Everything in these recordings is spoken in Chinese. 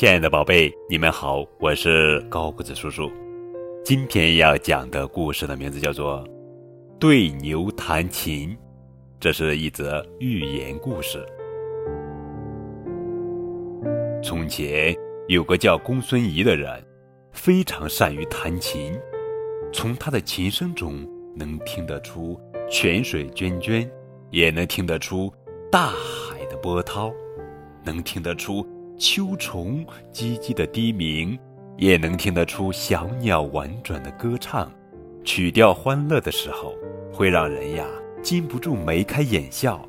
亲爱的宝贝，你们好，我是高个子叔叔。今天要讲的故事的名字叫做《对牛弹琴》，这是一则寓言故事。从前有个叫公孙仪的人，非常善于弹琴，从他的琴声中能听得出泉水涓涓，也能听得出大海的波涛，能听得出。秋虫唧唧的低鸣，也能听得出小鸟婉转的歌唱。曲调欢乐的时候，会让人呀禁不住眉开眼笑；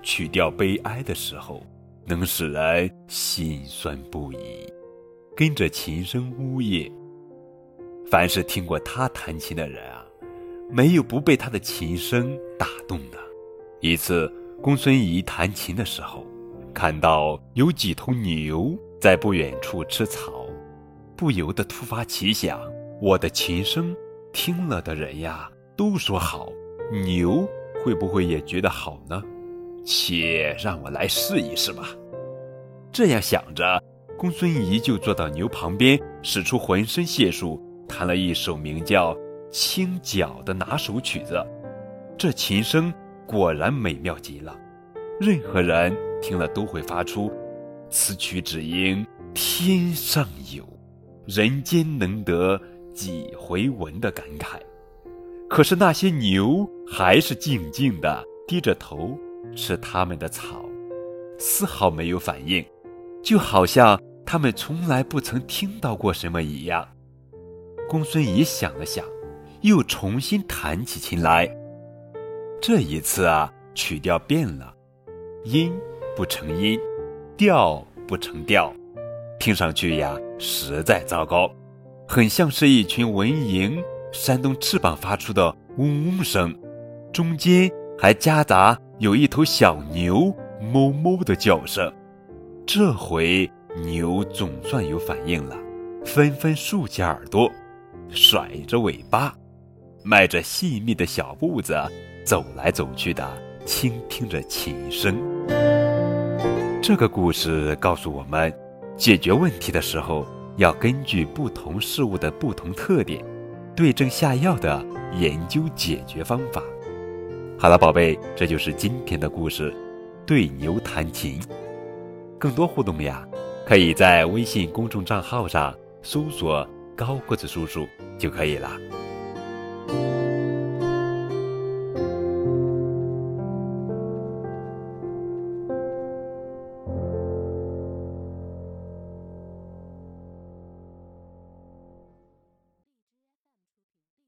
曲调悲哀的时候，能使人心酸不已，跟着琴声呜咽。凡是听过他弹琴的人啊，没有不被他的琴声打动的。一次，公孙仪弹琴的时候。看到有几头牛在不远处吃草，不由得突发奇想：我的琴声听了的人呀，都说好，牛会不会也觉得好呢？且让我来试一试吧。这样想着，公孙仪就坐到牛旁边，使出浑身解数，弹了一首名叫《清角》的拿手曲子。这琴声果然美妙极了，任何人。听了都会发出“此曲只应天上有，人间能得几回闻”的感慨。可是那些牛还是静静的低着头吃他们的草，丝毫没有反应，就好像他们从来不曾听到过什么一样。公孙仪想了想，又重新弹起琴来。这一次啊，曲调变了，音。不成音，调不成调，听上去呀实在糟糕，很像是一群蚊蝇扇动翅膀发出的嗡嗡声，中间还夹杂有一头小牛哞哞的叫声。这回牛总算有反应了，纷纷竖起耳朵，甩着尾巴，迈着细密的小步子走来走去的，倾听着琴声。这个故事告诉我们，解决问题的时候要根据不同事物的不同特点，对症下药的研究解决方法。好了，宝贝，这就是今天的故事，《对牛弹琴》。更多互动呀，可以在微信公众账号上搜索“高个子叔叔”就可以了。